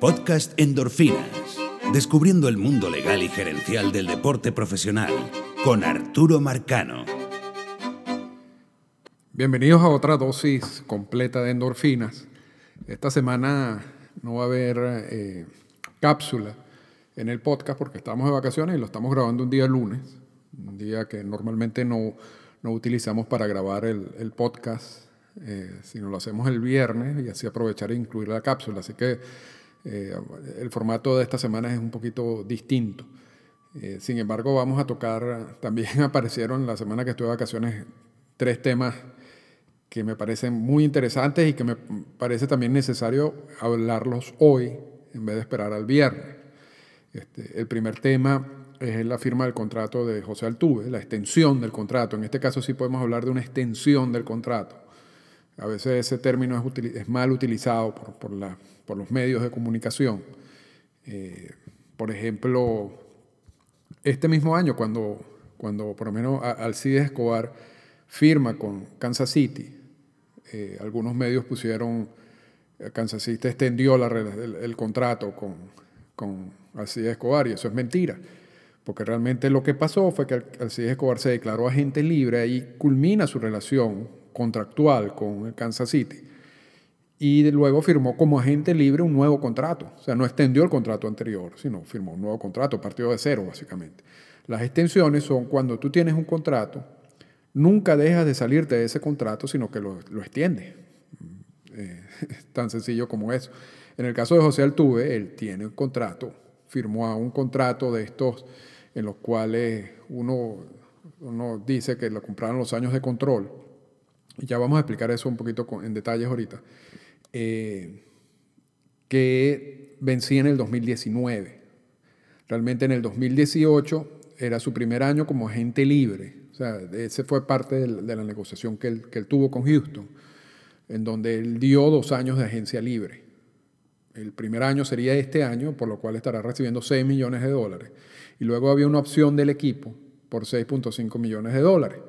Podcast Endorfinas. Descubriendo el mundo legal y gerencial del deporte profesional con Arturo Marcano. Bienvenidos a otra dosis completa de endorfinas. Esta semana no va a haber eh, cápsula en el podcast porque estamos de vacaciones y lo estamos grabando un día lunes, un día que normalmente no, no utilizamos para grabar el, podcast, eh, sino lo hacemos el viernes y así aprovechar e incluir la cápsula. Así que eh, el formato de esta semana es un poquito distinto. Eh, sin embargo, vamos a tocar, también aparecieron la semana que estuve de vacaciones tres temas que me parecen muy interesantes y que me parece también necesario hablarlos hoy en vez de esperar al viernes. Este, el primer tema es la firma del contrato de José Altuve, la extensión del contrato. En este caso sí podemos hablar de una extensión del contrato. A veces ese término es, mal utilizado por, los medios de comunicación. Eh, por ejemplo, este mismo año, cuando, cuando por lo menos Alcides Escobar firma con Kansas City, eh, algunos medios pusieron, eh, Kansas City extendió el, contrato con, con Alcides Escobar y eso es mentira porque realmente lo que pasó fue que Alcides Escobar se declaró agente libre y culmina su relación contractual con Kansas City y luego firmó como agente libre un nuevo contrato. O sea, no extendió el contrato anterior, sino firmó un nuevo contrato, partido de cero básicamente. Las extensiones son cuando tú tienes un contrato, nunca dejas de salirte de ese contrato, sino que lo, lo extiendes. Eh, tan sencillo como eso. En el caso de José Altuve, él tiene un contrato, firmó un contrato de estos en los cuales uno, uno dice que lo compraron los años de control. Ya vamos a explicar eso un poquito en detalles ahorita. Eh, que vencía en el 2019. Realmente en el 2018 era su primer año como agente libre. O sea, ese fue parte de la negociación que él, que él tuvo con Houston, en donde él dio dos años de agencia libre. El primer año sería este año, por lo cual estará recibiendo 6 millones de dólares. Y luego había una opción del equipo por 6.5 millones de dólares,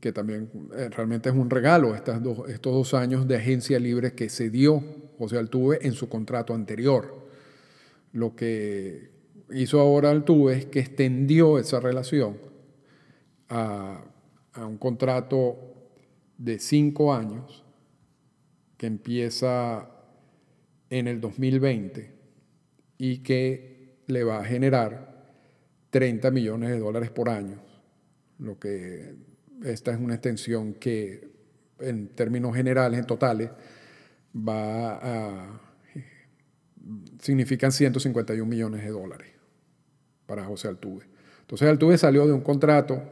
que también eh, realmente es un regalo estas dos, estos dos años de agencia libre que se dio José Altuve en su contrato anterior. Lo que hizo ahora Altuve es que extendió esa relación a, a un contrato de cinco años que empieza en el 2020 y que le va a generar 30 millones de dólares por año, lo que esta es una extensión que en términos generales, en totales, va a significan 151 millones de dólares para José Altuve. Entonces Altuve salió de un contrato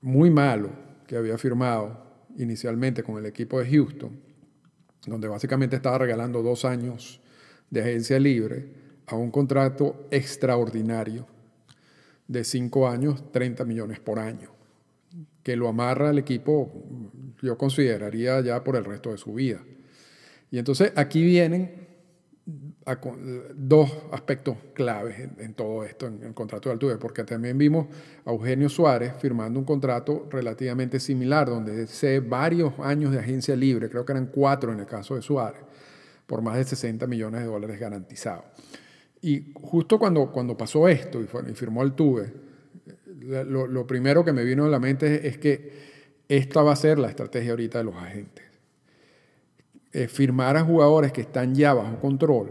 muy malo que había firmado inicialmente con el equipo de Houston, donde básicamente estaba regalando dos años de agencia libre a un contrato extraordinario de cinco años, 30 millones por año, que lo amarra el equipo, yo consideraría ya por el resto de su vida. Y entonces aquí vienen dos aspectos claves en, todo esto, en el contrato de Altuve, porque también vimos a Eugenio Suárez firmando un contrato relativamente similar, donde dice varios años de agencia libre, creo que eran cuatro en el caso de Suárez, por más de 60 millones de dólares garantizados. Y justo cuando, cuando pasó esto y, firmó el Lo, primero que me vino a la mente es, que esta va a ser la estrategia ahorita de los agentes. Eh, firmar a jugadores que están ya bajo control.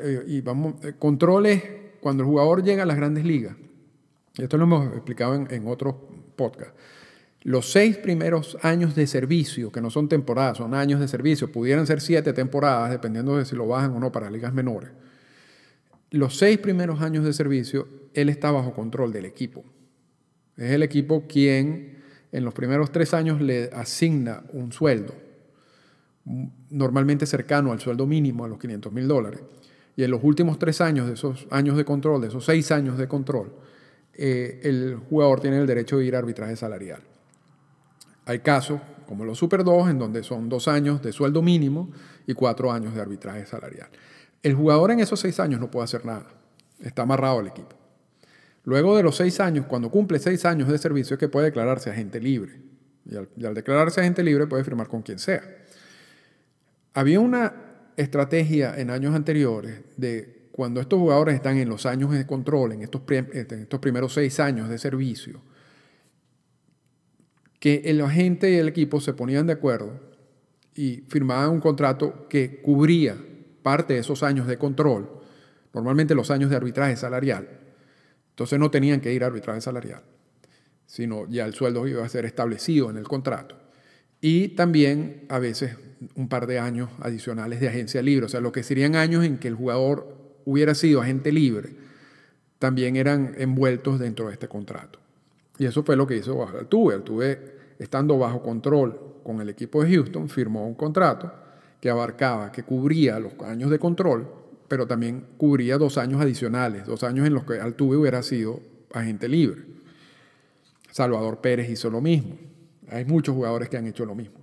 Eh, y vamos, eh, control es cuando el jugador llega a las grandes ligas. Esto lo hemos explicado en, en otros podcasts. Los seis primeros años de servicio, que no son temporadas, son años de servicio, pudieran ser siete temporadas, dependiendo de si lo bajan o no para ligas menores los seis primeros años de servicio, él está bajo control del equipo. Es el equipo quien en los primeros tres años le asigna un sueldo, normalmente cercano al sueldo mínimo, a los 500 mil dólares. Y en los últimos tres años de esos años de control, de esos seis años de control, eh, el jugador tiene el derecho de ir a arbitraje salarial. Hay casos, como los Super 2, en donde son dos años de sueldo mínimo y cuatro años de arbitraje salarial. El jugador en esos seis años no puede hacer nada. Está amarrado al equipo. Luego de los seis años, cuando cumple seis años de servicio, es que puede declararse agente libre. Y al, declararse agente libre puede firmar con quien sea. Había una estrategia en años anteriores de cuando estos jugadores están en los años de control, en estos, en estos primeros seis años de servicio, que el agente y el equipo se ponían de acuerdo y firmaban un contrato que cubría parte de esos años de control, normalmente los años de arbitraje salarial. Entonces no tenían que ir a arbitraje salarial, sino ya el sueldo iba a ser establecido en el contrato. Y también a veces un par de años adicionales de agencia libre, o sea, lo que serían años en que el jugador hubiera sido agente libre, también eran envueltos dentro de este contrato. Y eso fue lo que hizo Altuve. Altuve, estando bajo control con el equipo de Houston, firmó un contrato que abarcaba, que cubría los años de control, pero también cubría dos años adicionales, dos años en los que Altuve hubiera sido agente libre. Salvador Pérez hizo lo mismo. Hay muchos jugadores que han hecho lo mismo.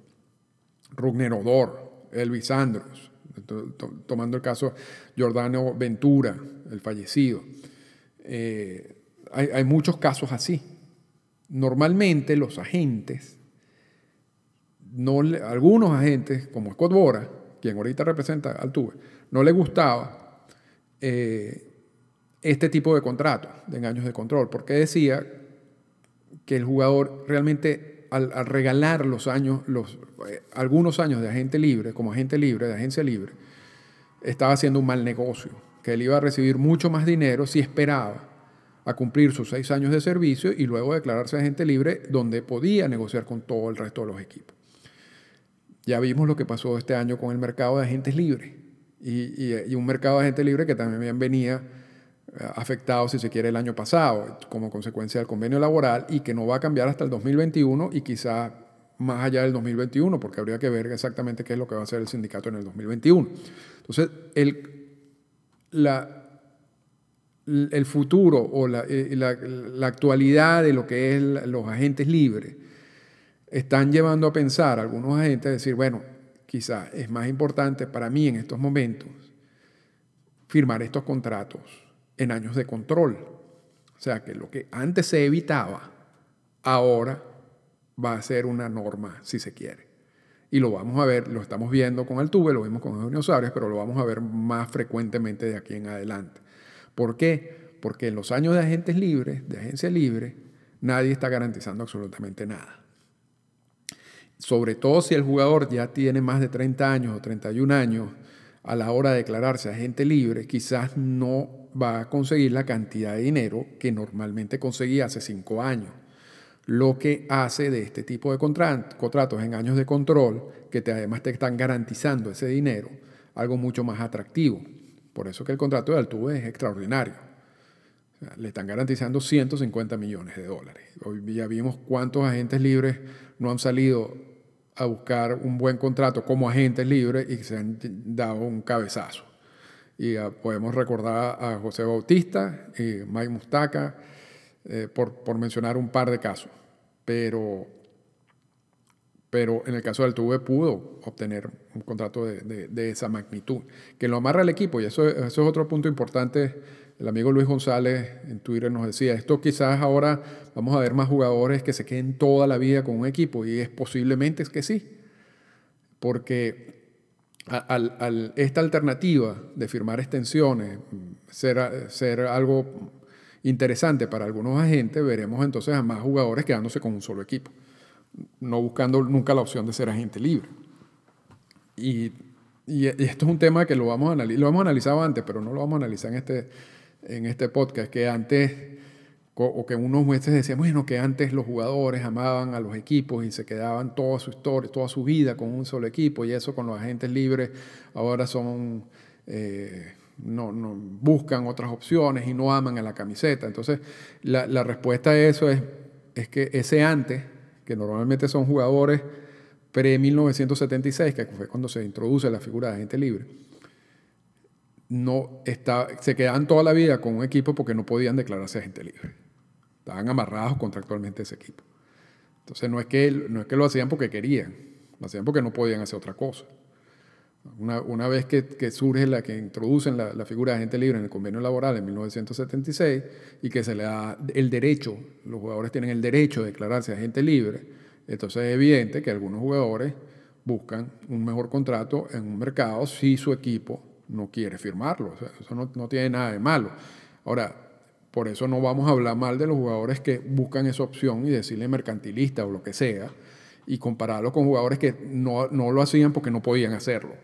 Rugner Odor, Elvis Andros, tomando el caso Giordano Ventura, el fallecido. Eh, hay, muchos casos así. Normalmente los agentes, no algunos agentes, como Scott Bora, quien ahorita representa al Tuve, no le gustaba eh, este tipo de contrato de engaños de control, porque decía que el jugador realmente al, regalar los años, eh, algunos años de agente libre, como agente libre, de agencia libre, estaba haciendo un mal negocio, que él iba a recibir mucho más dinero si esperaba a cumplir sus seis años de servicio y luego declararse agente libre, donde podía negociar con todo el resto de los equipos. Ya vimos lo que pasó este año con el mercado de agentes libres y, un mercado de agentes libres que también venía eh, afectado, si se quiere, el año pasado como consecuencia del convenio laboral y que no va a cambiar hasta el 2021 y quizá más allá del 2021, porque habría que ver exactamente qué es lo que va a hacer el sindicato en el 2021. Entonces, el, la, el futuro o la, eh, la, actualidad de lo que es los agentes libres están llevando a pensar algunos agentes a decir, bueno, quizá es más importante para mí en estos momentos firmar estos contratos en años de control. O sea que lo que antes se evitaba, ahora va a ser una norma, si se quiere. Y lo vamos a ver, lo estamos viendo con Altuve, lo vimos con Eugenio Suárez, pero lo vamos a ver más frecuentemente de aquí en adelante. ¿Por qué? Porque en los años de agentes libres, de agencia libre, nadie está garantizando absolutamente nada. Sobre todo si el jugador ya tiene más de 30 años o 31 años a la hora de declararse agente libre, quizás no va a conseguir la cantidad de dinero que normalmente conseguía hace cinco años. Lo que hace de este tipo de contratos en años de control, que te, además te están garantizando ese dinero, algo mucho más atractivo. Por eso que el contrato de Altuve es extraordinario. le están garantizando 150 millones de dólares. Hoy ya vimos cuántos agentes libres no han salido a buscar un buen contrato como agentes libres y se han dado un cabezazo. Y ah, podemos recordar a José Bautista y Mike Mustaca, eh, por, por, mencionar un par de casos. Pero, pero en el caso del Tuve pudo obtener un contrato de, de, esa magnitud, que lo amarra el equipo, y eso, eso es otro punto importante. El amigo Luis González en Twitter nos decía, esto quizás ahora vamos a ver más jugadores que se queden toda la vida con un equipo, y es posiblemente es que sí, porque al, esta alternativa de firmar extensiones ser, ser algo interesante para algunos agentes, veremos entonces a más jugadores quedándose con un solo equipo, no buscando nunca la opción de ser agente libre. Y, esto es un tema que lo vamos a lo hemos analizado antes, pero no lo vamos a analizar en este, en este podcast, que antes o que unos meses decían, bueno, que antes los jugadores amaban a los equipos y se quedaban toda su historia, toda su vida con un solo equipo, y eso con los agentes libres ahora son, eh, no, no, buscan otras opciones y no aman a la camiseta. Entonces, la, la respuesta a eso es, es que ese antes, que normalmente son jugadores pre-1976, que fue cuando se introduce la figura de agente libre, no está, se quedaban toda la vida con un equipo porque no podían declararse agente libre. Estaban amarrados contractualmente a ese equipo. Entonces no es, que, no es que lo hacían porque querían, lo hacían porque no podían hacer otra cosa. Una, una vez que, surge la que introducen la, la, figura de agente libre en el convenio laboral en 1976 y que se le da el derecho, los jugadores tienen el derecho de declararse agente libre, entonces es evidente que algunos jugadores buscan un mejor contrato en un mercado si su equipo no quiere firmarlo. eso no, no tiene nada de malo. Ahora, por eso no vamos a hablar mal de los jugadores que buscan esa opción y decirle mercantilista o lo que sea, y compararlo con jugadores que no, no lo hacían porque no podían hacerlo,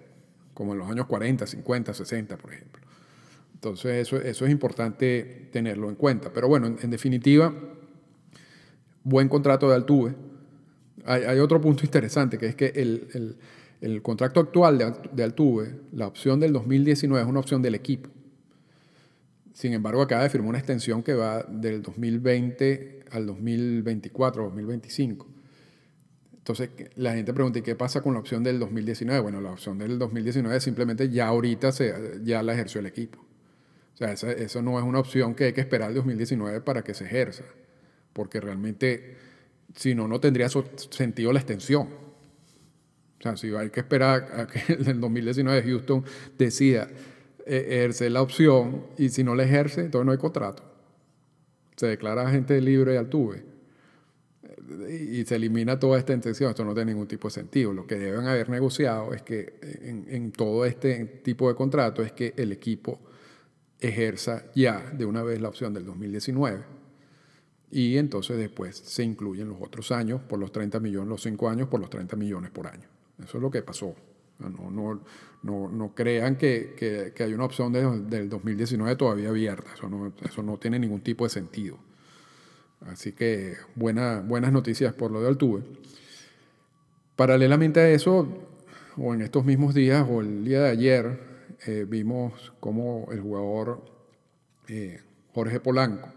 como en los años 40, 50, 60, por ejemplo. Entonces, eso, eso es importante tenerlo en cuenta. Pero bueno, en, definitiva, buen contrato de Altuve. Hay, otro punto interesante, que es que el, el contrato actual de, de Altuve, la opción del 2019 es una opción del equipo. Sin embargo, acaba de firmar una extensión que va del 2020 al 2024, 2025. Entonces, la gente pregunta, ¿y qué pasa con la opción del 2019? Bueno, la opción del 2019 simplemente ya ahorita se, ya la ejerció el equipo. O sea, eso, no es una opción que hay que esperar el 2019 para que se ejerza, porque realmente, si no, no tendría sentido la extensión. O sea, si hay que esperar a que en el 2019 Houston decida ejercer la opción y si no la ejerce, entonces no hay contrato. Se declara agente libre al tuve y se elimina toda esta intención. Esto no tiene ningún tipo de sentido. Lo que deben haber negociado es que en, en todo este tipo de contrato es que el equipo ejerza ya de una vez la opción del 2019 y entonces después se incluyen los otros años por los 30 millones, los 5 años por los 30 millones por año. Eso es lo que pasó. No, no, no, no crean que, que, hay una opción de, del 2019 todavía abierta. Eso no, eso no tiene ningún tipo de sentido. Así que buena, buenas noticias por lo de Altuve. Paralelamente a eso, o en estos mismos días, o el día de ayer, eh, vimos cómo el jugador eh, Jorge Polanco,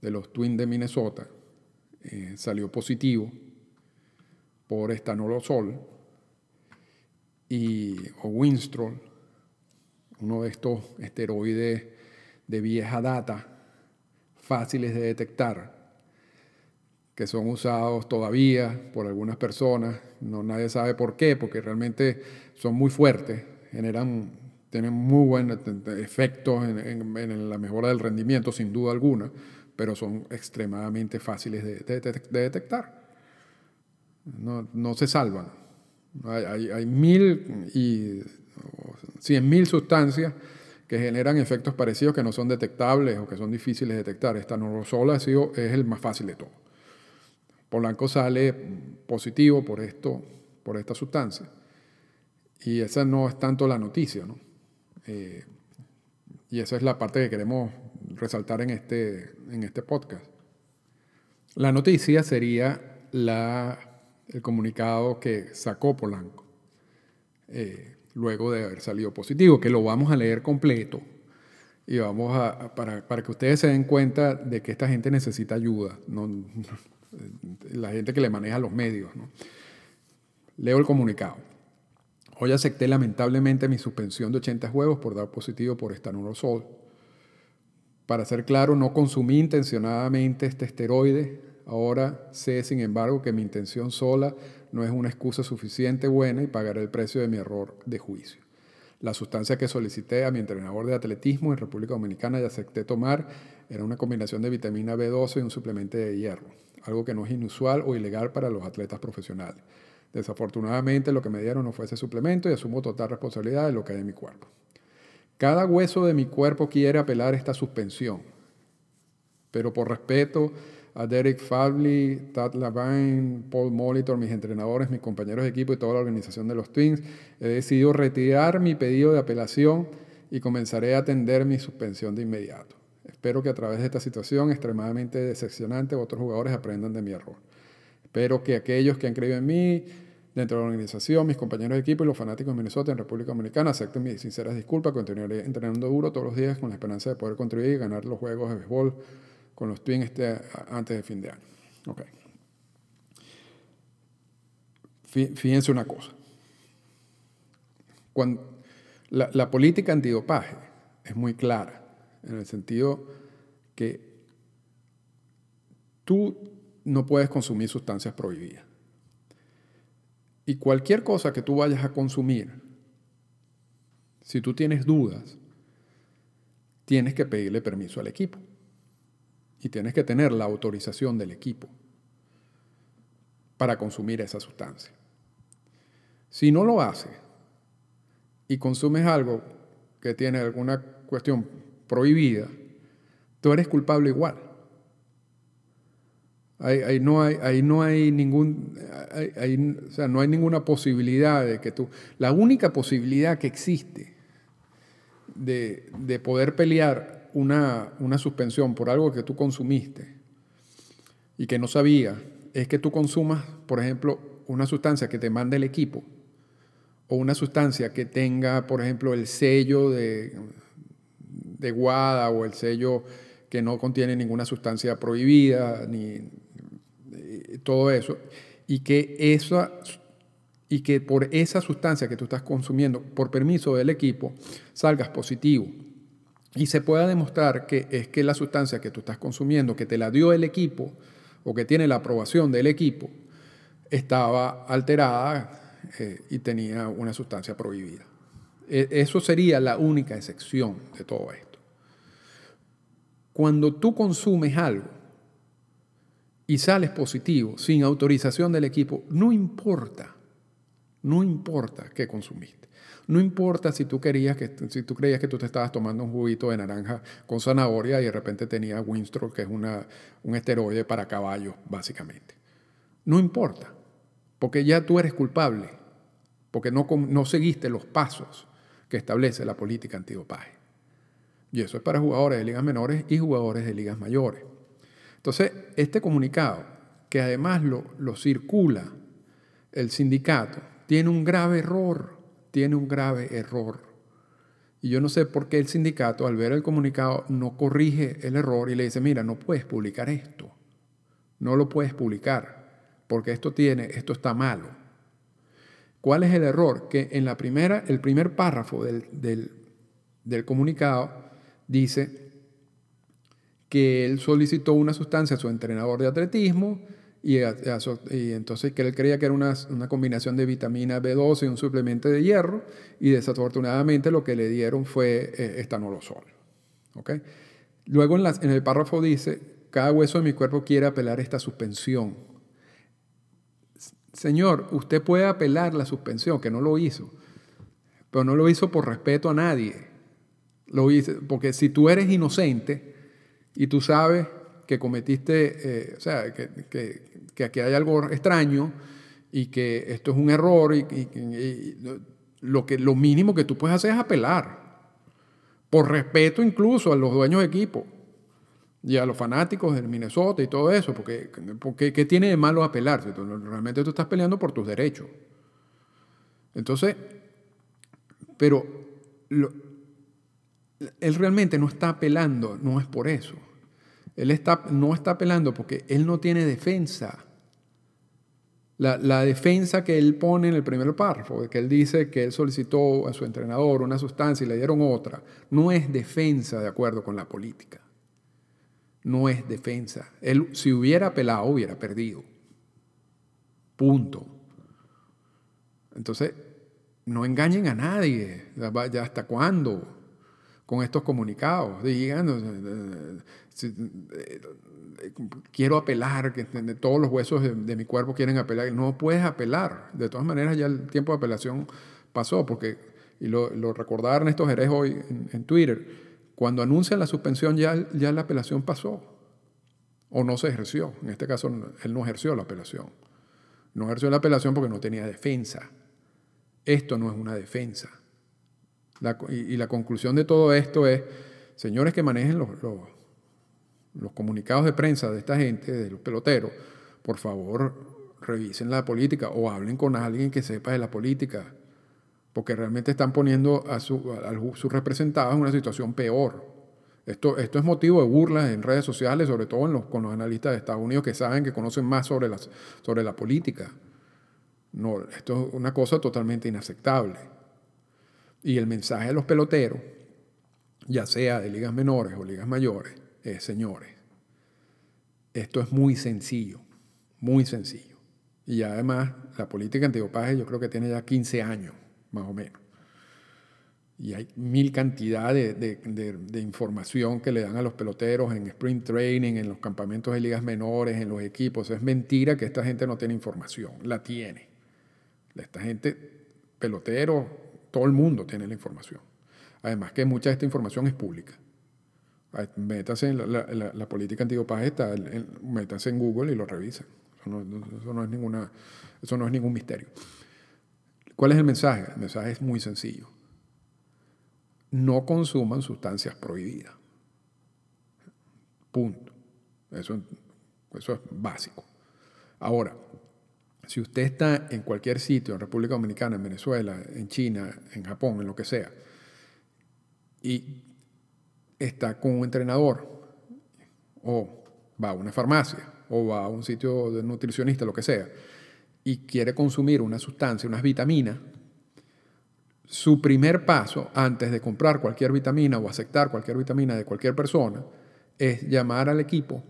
de los Twins de Minnesota, eh, salió positivo por estanolosol y, o Winstrol, uno de estos esteroides de vieja data, fáciles de detectar, que son usados todavía por algunas personas, no nadie sabe por qué, porque realmente son muy fuertes, generan, tienen muy buenos efectos en, la mejora del rendimiento, sin duda alguna, pero son extremadamente fáciles de detectar. No, se salvan. Hay, mil y cien mil sustancias que generan efectos parecidos que no son detectables o que son difíciles de detectar. Esta norosol ha sido, es el más fácil de todo. Polanco sale positivo por, esto, por esta sustancia. Y esa no es tanto la noticia, ¿no? Eh, y esa es la parte que queremos resaltar en este, en este podcast. La noticia sería la el comunicado que sacó Polanco eh, luego de haber salido positivo, que lo vamos a leer completo y vamos a, para, para, que ustedes se den cuenta de que esta gente necesita ayuda, no, la gente que le maneja los medios. Leo el comunicado. Hoy acepté lamentablemente mi suspensión de 80 juegos por dar positivo por estanolosol. Para ser claro, no consumí intencionadamente este esteroide Ahora sé, sin embargo, que mi intención sola no es una excusa suficiente buena y pagaré el precio de mi error de juicio. La sustancia que solicité a mi entrenador de atletismo en República Dominicana y acepté tomar era una combinación de vitamina B12 y un suplemento de hierro, algo que no es inusual o ilegal para los atletas profesionales. Desafortunadamente lo que me dieron no fue ese suplemento y asumo total responsabilidad de lo que hay en mi cuerpo. Cada hueso de mi cuerpo quiere apelar esta suspensión, pero por respeto a Derek Fably, Tad Lavine, Paul Molitor, mis entrenadores, mis compañeros de equipo y toda la organización de los Twins, he decidido retirar mi pedido de apelación y comenzaré a atender mi suspensión de inmediato. Espero que a través de esta situación extremadamente decepcionante otros jugadores aprendan de mi error. Espero que aquellos que han creído en mí, dentro de la organización, mis compañeros de equipo y los fanáticos de Minnesota en República Dominicana acepten mis sinceras disculpas. Continuaré entrenando duro todos los días con la esperanza de poder contribuir y ganar los juegos de béisbol con los Twins este, antes de fin de año. Okay. Fíjense una cosa. La, la política antidopaje es muy clara, en el sentido que tú no puedes consumir sustancias prohibidas. Y cualquier cosa que tú vayas a consumir, si tú tienes dudas, tienes que pedirle permiso al equipo y tienes que tener la autorización del equipo para consumir esa sustancia. Si no lo haces y consumes algo que tiene alguna cuestión prohibida, tú eres culpable igual. Ahí, no, hay, no hay ningún, o sea, no hay ninguna posibilidad de que tú, la única posibilidad que existe de, de poder pelear una, una suspensión por algo que tú consumiste y que no sabía, es que tú consumas, por ejemplo, una sustancia que te mande el equipo o una sustancia que tenga, por ejemplo, el sello de, de WADA o el sello que no contiene ninguna sustancia prohibida, ni todo eso, y que, esa, y que por esa sustancia que tú estás consumiendo, por permiso del equipo, salgas positivo. Y se pueda demostrar que es que la sustancia que tú estás consumiendo, que te la dio el equipo, o que tiene la aprobación del equipo, estaba alterada eh, y tenía una sustancia prohibida. E, eso sería la única excepción de todo esto. Cuando tú consumes algo y sales positivo sin autorización del equipo, no importa, no importa qué consumiste. No importa si tú, querías que, si tú creías que tú te estabas tomando un juguito de naranja con zanahoria y de repente tenía Winstrol, que es una, un esteroide para caballos, básicamente. No importa, porque ya tú eres culpable, porque no, no seguiste los pasos que establece la política antidopaje. Y eso es para jugadores de ligas menores y jugadores de ligas mayores. Entonces, este comunicado, que además lo circula el sindicato, tiene un grave error tiene un grave error. Y yo no sé por qué el sindicato, al ver el comunicado, no corrige el error y le dice, mira, no puedes publicar esto. No lo puedes publicar, porque esto tiene, esto está malo. ¿Cuál es el error? Que en la primera, el primer párrafo del, del, del comunicado dice que él solicitó una sustancia a su entrenador de atletismo y, entonces que él creía que era una, combinación de vitamina B12 y un suplemento de hierro, y desafortunadamente lo que le dieron fue eh, estanolosol. ¿okay? Luego en, en el párrafo dice, cada hueso de mi cuerpo quiere apelar esta suspensión. Señor, usted puede apelar la suspensión, que no lo hizo, pero no lo hizo por respeto a nadie. Lo hizo, porque si tú eres inocente y tú sabes que cometiste, eh, o sea, que, que, aquí hay algo extraño y que esto es un error y, lo, que, lo mínimo que tú puedes hacer es apelar, por respeto incluso a los dueños de equipo y a los fanáticos del Minnesota y todo eso, porque, porque ¿qué tiene de malo apelar? realmente tú estás peleando por tus derechos. Entonces, pero él realmente no está apelando, no es por eso. Él está, no está apelando porque él no tiene defensa. La, defensa que él pone en el primer párrafo, que él dice que él solicitó a su entrenador una sustancia y le dieron otra, no es defensa de acuerdo con la política. No es defensa. Él, si hubiera apelado, hubiera perdido. Punto. Entonces, no engañen a nadie. ¿Ya hasta cuándo? Con estos comunicados. Digan, eh, quiero apelar, que todos los huesos de, mi cuerpo quieren apelar. No puedes apelar. De todas maneras, ya el tiempo de apelación pasó, porque, y lo, lo recordaba Ernesto Jerez hoy en, Twitter, cuando anuncian la suspensión ya, ya la apelación pasó, o no se ejerció. En este caso, él no ejerció la apelación. No ejerció la apelación porque no tenía defensa. Esto no es una defensa. Y, la conclusión de todo esto es, señores que manejen los los comunicados de prensa de esta gente, de los peloteros, por favor revisen la política o hablen con alguien que sepa de la política, porque realmente están poniendo a, sus representados en una situación peor. Esto, es motivo de burlas en redes sociales, sobre todo en con los analistas de Estados Unidos que saben que conocen más sobre la política. No, esto es una cosa totalmente inaceptable. Y el mensaje de los peloteros, ya sea de ligas menores o ligas mayores, eh, señores, esto es muy sencillo, muy sencillo. Y además, la política antidopaje yo creo que tiene ya 15 años, más o menos. Y hay mil cantidad de, información que le dan a los peloteros en sprint training, en los campamentos de ligas menores, en los equipos. Es mentira que esta gente no tiene información, la tiene. Esta gente peloteros, todo el mundo tiene la información. Además que mucha de esta información es pública. Métase en la, política antidopaje, está, métase en Google y lo revisen. Eso no, es ninguna, eso no es ningún misterio. ¿Cuál es el mensaje? El mensaje es muy sencillo. No consuman sustancias prohibidas. Punto. Eso es básico. Ahora, si usted está en cualquier sitio, en República Dominicana, en Venezuela, en China, en Japón, en lo que sea, y está con un entrenador, o va a una farmacia, o va a un sitio de nutricionista, lo que sea, y quiere consumir una sustancia, unas vitaminas, su primer paso antes de comprar cualquier vitamina o aceptar cualquier vitamina de cualquier persona es llamar al equipo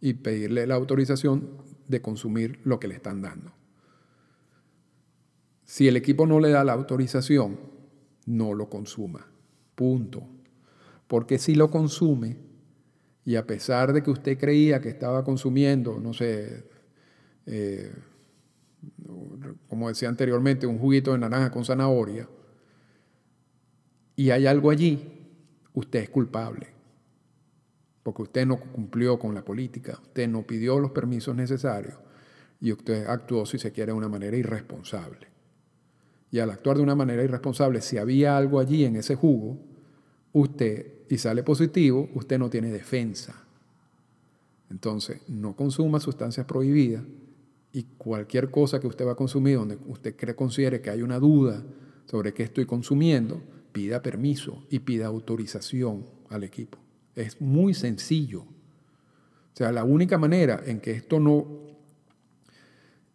y pedirle la autorización de consumir lo que le están dando. Si el equipo no le da la autorización, no lo consuma. Punto. Porque si lo consume, y a pesar de que usted creía que estaba consumiendo, no sé, eh, como decía anteriormente, un juguito de naranja con zanahoria, y hay algo allí, usted es culpable porque usted no cumplió con la política, usted no pidió los permisos necesarios y usted actuó, si se quiere, de una manera irresponsable. Y al actuar de una manera irresponsable, si había algo allí en ese jugo, usted, y sale positivo, usted no tiene defensa. Entonces, no consuma sustancias prohibidas y cualquier cosa que usted va a consumir donde usted considere que hay una duda sobre qué estoy consumiendo, pida permiso y pida autorización al equipo. Es muy sencillo. O sea, la única manera en que esto no,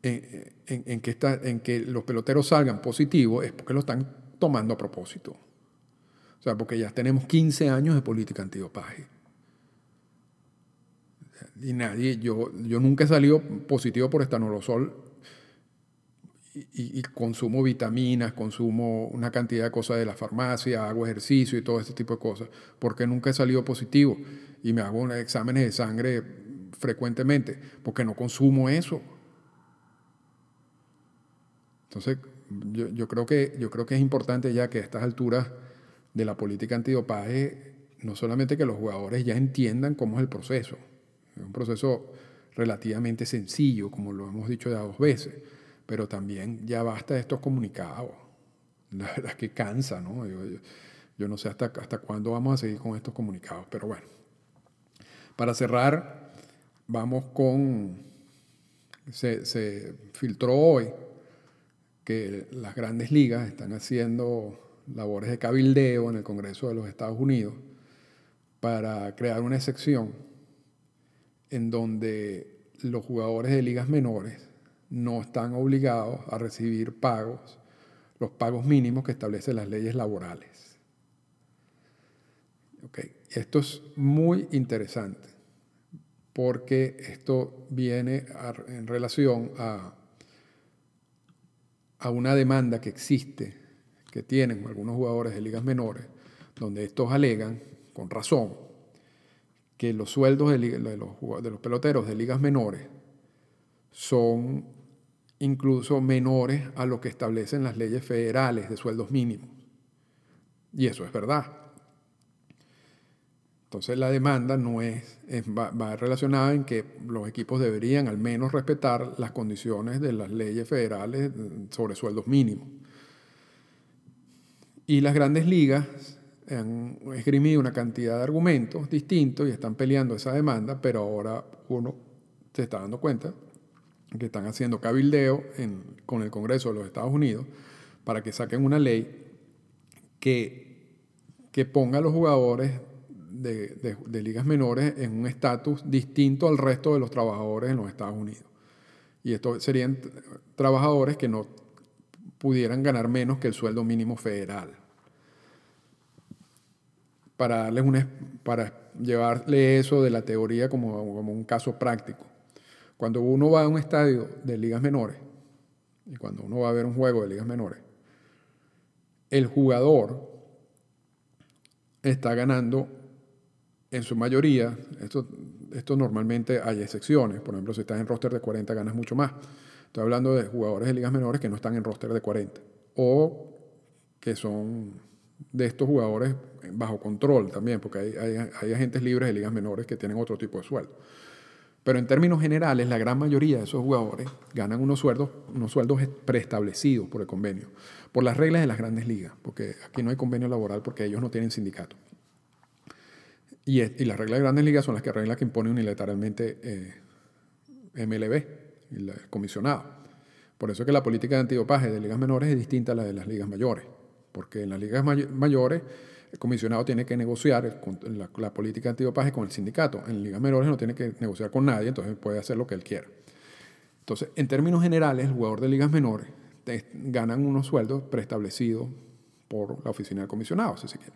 en, que, está, en que los peloteros salgan positivos es porque lo están tomando a propósito. O sea, porque ya tenemos 15 años de política antidopaje. Y nadie, yo, yo nunca he salido positivo por estanolosol y, consumo vitaminas, consumo una cantidad de cosas de la farmacia, hago ejercicio y todo este tipo de cosas, porque nunca he salido positivo y me hago exámenes de sangre frecuentemente, porque no consumo eso. Entonces, yo, creo que, yo creo que es importante ya que a estas alturas de la política antidopaje, no solamente que los jugadores ya entiendan cómo es el proceso, es un proceso relativamente sencillo, como lo hemos dicho ya dos veces, pero también ya basta de estos comunicados. La verdad es que cansa, ¿no? Yo, no sé hasta, hasta cuándo vamos a seguir con estos comunicados, pero bueno. Para cerrar, vamos con... Se, se filtró hoy que las grandes ligas están haciendo labores de cabildeo en el Congreso de los Estados Unidos para crear una sección en donde los jugadores de ligas menores no están obligados a recibir pagos, los pagos mínimos que establecen las leyes laborales. Esto es muy interesante porque esto viene en relación a, a una demanda que existe, que tienen algunos jugadores de ligas menores, donde estos alegan, con razón, que los sueldos de, los, de los peloteros de ligas menores son incluso menores a lo que establecen las leyes federales de sueldos mínimos. Y eso es verdad. Entonces la demanda no es, va, relacionada en que los equipos deberían al menos respetar las condiciones de las leyes federales sobre sueldos mínimos. Y las grandes ligas han esgrimido una cantidad de argumentos distintos y están peleando esa demanda, pero ahora uno se está dando cuenta que están haciendo cabildeo con el Congreso de los Estados Unidos para que saquen una ley que, que ponga a los jugadores de, ligas menores en un estatus distinto al resto de los trabajadores en los Estados Unidos. Y estos serían trabajadores que no pudieran ganar menos que el sueldo mínimo federal. Para, darles una, para llevarle eso de la teoría como, como un caso práctico. Cuando uno va a un estadio de ligas menores y cuando uno va a ver un juego de ligas menores, el jugador está ganando en su mayoría, esto, normalmente hay excepciones, por ejemplo, si estás en roster de 40 ganas mucho más, Estoy hablando de jugadores de ligas menores que no están en roster de 40 o que son de estos jugadores bajo control también, porque hay agentes libres de ligas menores que tienen otro tipo de sueldo. Pero en términos generales, la gran mayoría de esos jugadores ganan unos sueldos, unos sueldos preestablecidos por el convenio, por las reglas de las grandes ligas, porque aquí no hay convenio laboral porque ellos no tienen sindicato. Y, y las reglas de grandes ligas son las que reglas que impone unilateralmente eh, MLB, el comisionado. Por eso es que la política de antidopaje de ligas menores es distinta a la de las ligas mayores, porque en las ligas may mayores el comisionado tiene que negociar la, la política antidopaje con el sindicato. En ligas menores no tiene que negociar con nadie, entonces puede hacer lo que él quiera. Entonces, en términos generales, el jugador de ligas menores ganan unos sueldos preestablecidos por la oficina del comisionado, si se quiere.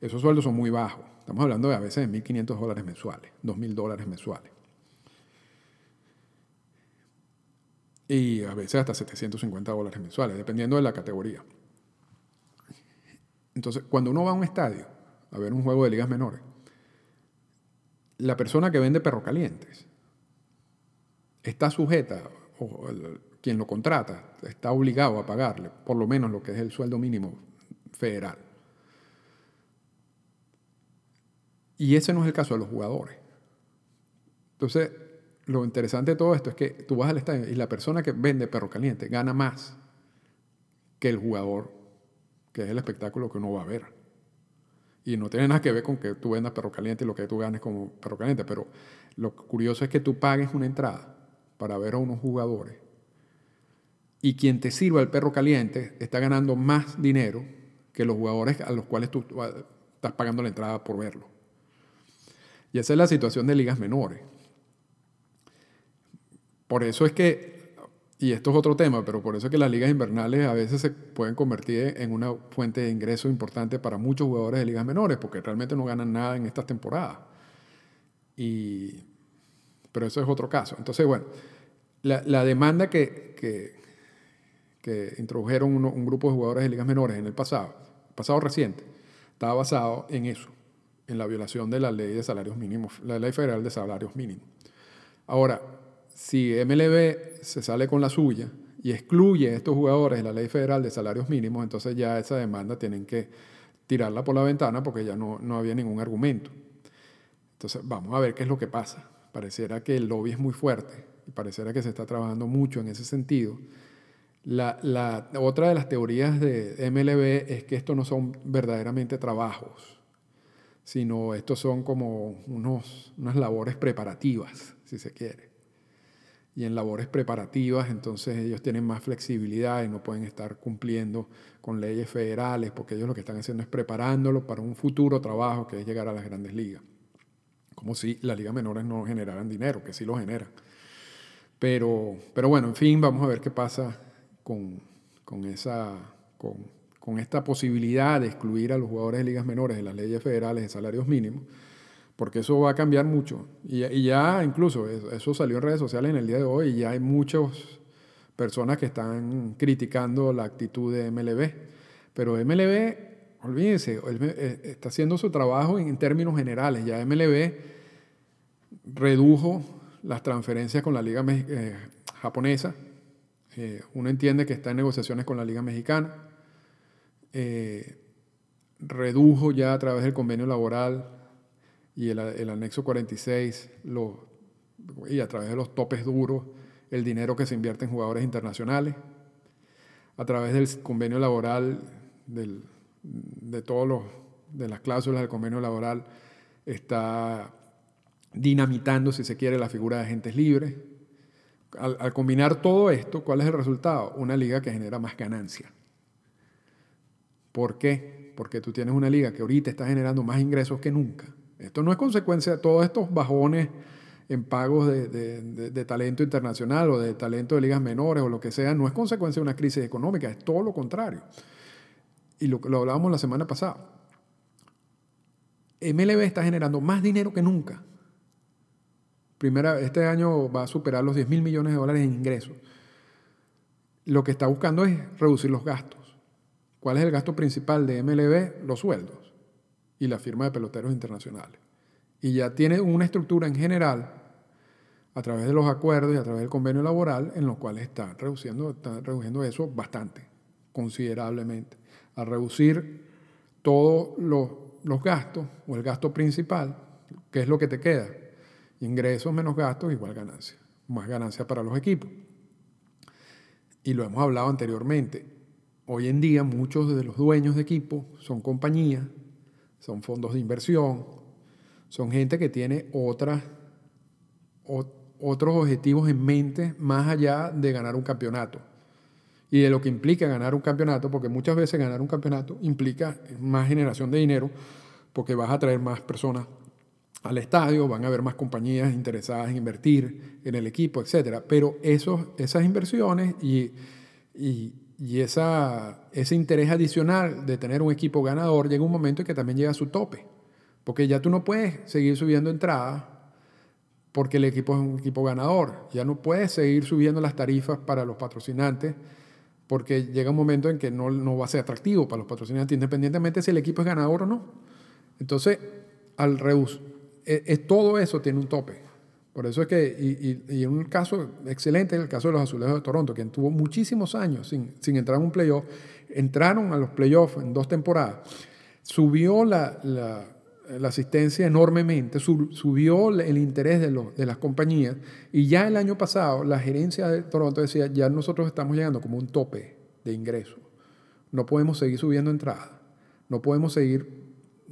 Esos sueldos son muy bajos. Estamos hablando de a veces de 1.500 dólares mensuales, 2.000 dólares mensuales. Y a veces hasta 750 dólares mensuales, dependiendo de la categoría. Entonces, cuando uno va a un estadio a ver un juego de ligas menores, la persona que vende perro calientes está sujeta, o quien lo contrata está obligado a pagarle por lo menos lo que es el sueldo mínimo federal. Y ese no es el caso de los jugadores. Entonces, lo interesante de todo esto es que tú vas al estadio y la persona que vende perro caliente gana más que el jugador que es el espectáculo que uno va a ver. Y no tiene nada que ver con que tú vendas perro caliente y lo que tú ganes como perro caliente, pero lo curioso es que tú pagues una entrada para ver a unos jugadores y quien te sirva el perro caliente está ganando más dinero que los jugadores a los cuales tú estás pagando la entrada por verlo. Y esa es la situación de ligas menores. Por eso es que y esto es otro tema, pero por eso es que las ligas invernales a veces se pueden convertir en una fuente de ingreso importante para muchos jugadores de ligas menores, porque realmente no ganan nada en estas temporadas. Y, pero eso es otro caso. Entonces, bueno, la, demanda que, que, que introdujeron un grupo de jugadores de ligas menores en el pasado, pasado reciente, estaba basado en eso, en la violación de la ley de salarios mínimos, la ley federal de salarios mínimos. Ahora, si MLB se sale con la suya y excluye a estos jugadores de la ley federal de salarios mínimos, entonces ya esa demanda tienen que tirarla por la ventana porque ya no, no había ningún argumento. Entonces vamos a ver qué es lo que pasa. Pareciera que el lobby es muy fuerte y pareciera que se está trabajando mucho en ese sentido. La, la, otra de las teorías de MLB es que estos no son verdaderamente trabajos, sino estos son como unos, unas labores preparativas, si se quiere y en labores preparativas, entonces ellos tienen más flexibilidad y no pueden estar cumpliendo con leyes federales, porque ellos lo que están haciendo es preparándolo para un futuro trabajo que es llegar a las grandes ligas. Como si las ligas menores no generaran dinero, que sí lo generan. Pero, pero bueno, en fin, vamos a ver qué pasa con, con esa, con, con esta posibilidad de excluir a los jugadores de ligas menores de las leyes federales de salarios mínimos porque eso va a cambiar mucho. Y, ya incluso eso, salió en redes sociales en el día de hoy y ya hay muchas personas que están criticando la actitud de MLB. Pero MLB, olvídense, eh, está haciendo su trabajo en, términos generales. Ya MLB redujo las transferencias con la Liga eh, Japonesa. Eh, uno entiende que está en negociaciones con la Liga Mexicana. redujo ya a través del convenio laboral y el, anexo 46 lo, y a través de los topes duros el dinero que se invierte en jugadores internacionales, a través del convenio laboral, del, de todos los, de las cláusulas del convenio laboral, está dinamitando, si se quiere, la figura de agentes libres. Al, al, combinar todo esto, ¿cuál es el resultado? Una liga que genera más ganancia. ¿Por qué? Porque tú tienes una liga que ahorita está generando más ingresos que nunca esto no es consecuencia de todos estos bajones en pagos de, talento internacional o de talento de ligas menores o lo que sea, no es consecuencia de una crisis económica, es todo lo contrario. Y lo, lo hablábamos la semana pasada. MLB está generando más dinero que nunca. Primera, este año va a superar los 10 mil millones de dólares en ingresos. Lo que está buscando es reducir los gastos. ¿Cuál es el gasto principal de MLB? Los sueldos y la firma de peloteros internacionales. Y ya tiene una estructura en general a través de los acuerdos y a través del convenio laboral, en los cuales está reduciendo, está reduciendo eso bastante, considerablemente. A reducir todos los, los gastos o el gasto principal, que es lo que te queda. Ingresos menos gastos igual ganancia. Más ganancia para los equipos. Y lo hemos hablado anteriormente. Hoy en día muchos de los dueños de equipos son compañías, son fondos de inversión, son gente que tiene otras, otros objetivos en mente más allá de ganar un campeonato y de lo que implica ganar un campeonato, porque muchas veces ganar un campeonato implica más generación de dinero, porque vas a traer más personas al estadio, van a haber más compañías interesadas en invertir en el equipo, etc. Pero esos, esas inversiones y, y, y esa, ese interés adicional de tener un equipo ganador llega un momento en que también llega a su tope, porque ya tú no puedes seguir subiendo entradas porque el equipo es un equipo ganador, ya no puedes seguir subiendo las tarifas para los patrocinantes porque llega un momento en que no, no va a ser atractivo para los patrocinantes, independientemente si el equipo es ganador o no. Entonces, al es, e, todo eso tiene un tope. Por eso es que, y, y, un caso excelente, el caso de los Azulejos de Toronto, que tuvo muchísimos años sin, entrar en un playoff, entraron a los playoffs en dos temporadas, subió la, asistencia enormemente, subió el interés de las compañías, y ya el año pasado la gerencia de Toronto decía, ya nosotros estamos llegando como un tope de ingresos, no podemos seguir subiendo entradas, no podemos seguir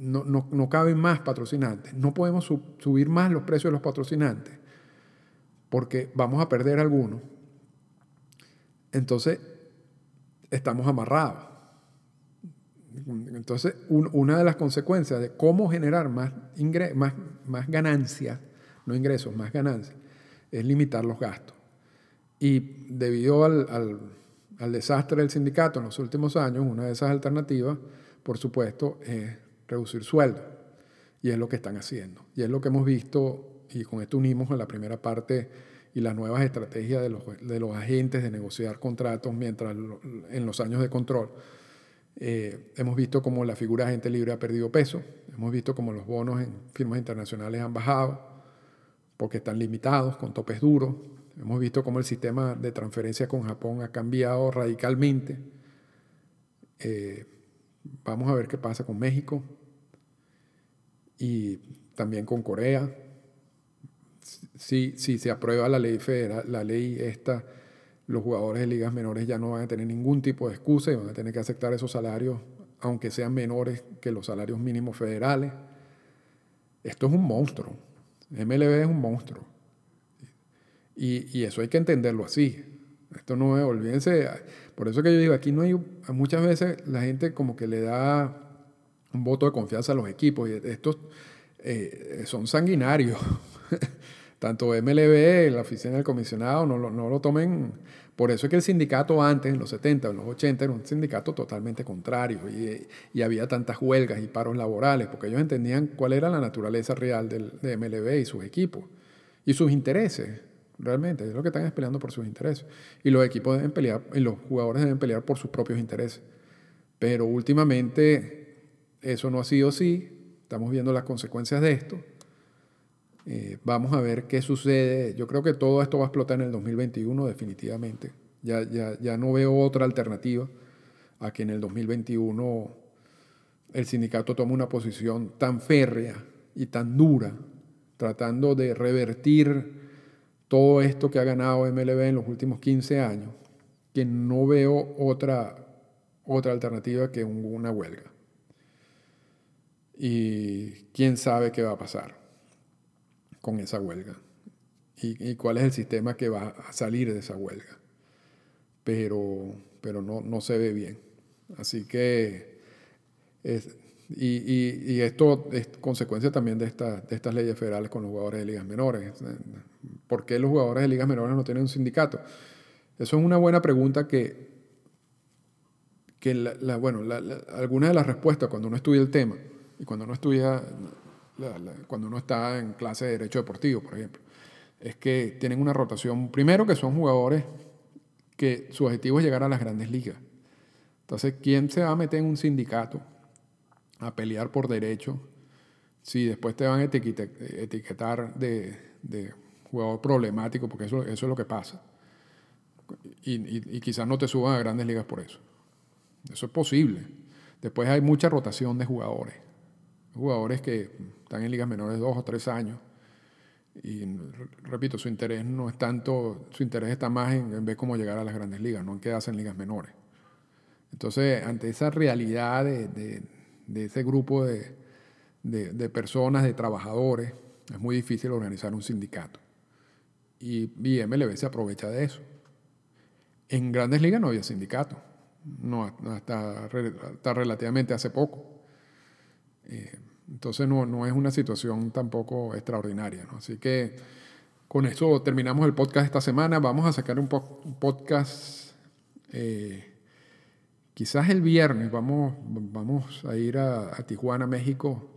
no, no, no caben más patrocinantes. No podemos subir más los precios de los patrocinantes porque vamos a perder algunos. Entonces, estamos amarrados. Entonces, una de las consecuencias de cómo generar más, más, ganancias, no ingresos, más ganancias, es limitar los gastos. Y debido al, al, al desastre del sindicato en los últimos años, una de esas alternativas, por supuesto, es reducir sueldo. Y es lo que están haciendo. Y es lo que hemos visto, y con esto unimos a la primera parte y las nuevas estrategias de los, de los agentes de negociar contratos mientras en los años de control. Eh, hemos visto cómo la figura de agente libre ha perdido peso, hemos visto cómo los bonos en firmas internacionales han bajado porque están limitados con topes duros, hemos visto cómo el sistema de transferencia con Japón ha cambiado radicalmente. Eh, vamos a ver qué pasa con México, y también con Corea. Si, si se aprueba la ley federal, la ley esta, los jugadores de ligas menores ya no van a tener ningún tipo de excusa y van a tener que aceptar esos salarios, aunque sean menores que los salarios mínimos federales. Esto es un monstruo. MLB es un monstruo. Y, y eso hay que entenderlo así. Esto no es, olvídense. Por eso que yo digo, aquí no hay, muchas veces la gente como que le da un voto de confianza a los equipos. Y estos eh, son sanguinarios. Tanto MLB, la oficina del comisionado, no lo, no lo tomen. Por eso es que el sindicato antes, en los 70, en los 80, era un sindicato totalmente contrario y, y había tantas huelgas y paros laborales, porque ellos entendían cuál era la naturaleza real del, de MLB y sus equipos y sus intereses. Realmente, es lo que están peleando por sus intereses. Y los equipos deben pelear, y los jugadores deben pelear por sus propios intereses. Pero últimamente eso no ha sido así, estamos viendo las consecuencias de esto. Eh, vamos a ver qué sucede. Yo creo que todo esto va a explotar en el 2021 definitivamente. Ya, ya, ya no veo otra alternativa a que en el 2021 el sindicato tome una posición tan férrea y tan dura, tratando de revertir todo esto que ha ganado MLB en los últimos 15 años, que no veo otra, otra alternativa que una huelga y quién sabe qué va a pasar con esa huelga y, cuál es el sistema que va a salir de esa huelga. Pero, pero no, no se ve bien. Así que, y, y, esto es consecuencia también de, esta, de estas leyes federales con los jugadores de ligas menores. ¿Por qué los jugadores de ligas menores no tienen un sindicato? Eso es una buena pregunta que, que la, bueno, algunas de las respuestas cuando uno estudia el tema, y cuando uno estudia, cuando uno está en clase de derecho deportivo, por ejemplo, es que tienen una rotación, primero que son jugadores que su objetivo es llegar a las grandes ligas. Entonces, ¿quién se va a meter en un sindicato a pelear por derecho si después te van a etiquetar de, jugador problemático, porque eso, eso es lo que pasa. Y, y quizás no te suban a grandes ligas por eso. Eso es posible. Después hay mucha rotación de jugadores. Jugadores que están en ligas menores dos o tres años. Y repito, su interés no es tanto, su interés está más en, ver cómo llegar a las grandes ligas, no en quedarse en ligas menores. Entonces, ante esa realidad de, ese grupo de, personas, de trabajadores, es muy difícil organizar un sindicato. Y, y MLB se aprovecha de eso. En grandes ligas no había sindicato no, hasta, relativamente hace poco. Eh, entonces no, no, es una situación tampoco extraordinaria. Así que con eso terminamos el podcast esta semana. Vamos a sacar un, podcast eh, quizás el viernes. Vamos, vamos a ir a, Tijuana, México,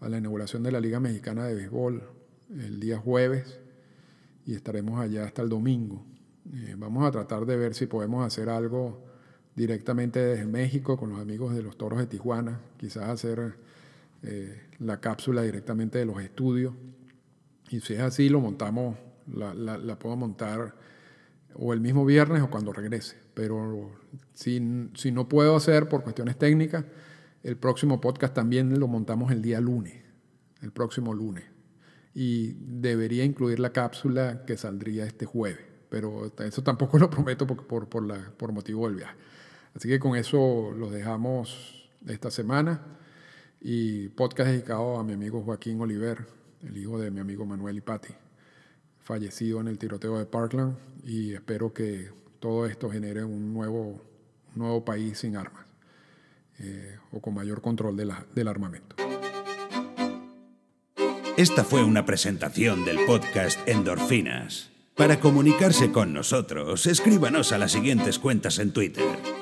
a la inauguración de la Liga Mexicana de Béisbol el día jueves y estaremos allá hasta el domingo. Eh, vamos a tratar de ver si podemos hacer algo directamente desde México con los amigos de los Toros de Tijuana, quizás hacer eh, la cápsula directamente de los estudios. Y si es así, lo montamos, la, puedo montar o el mismo viernes o cuando regrese. Pero si, si no puedo hacer por cuestiones técnicas, el próximo podcast también lo montamos el día lunes, el próximo lunes. Y debería incluir la cápsula que saldría este jueves. Pero eso tampoco lo prometo por, por, la, por motivo del viaje. Así que con eso los dejamos esta semana y podcast dedicado a mi amigo Joaquín Oliver, el hijo de mi amigo Manuel Ipati, fallecido en el tiroteo de Parkland y espero que todo esto genere un nuevo, nuevo país sin armas eh, o con mayor control del armamento. Esta fue una presentación del podcast Endorfinas. Para comunicarse con nosotros, escríbanos a las siguientes cuentas en Twitter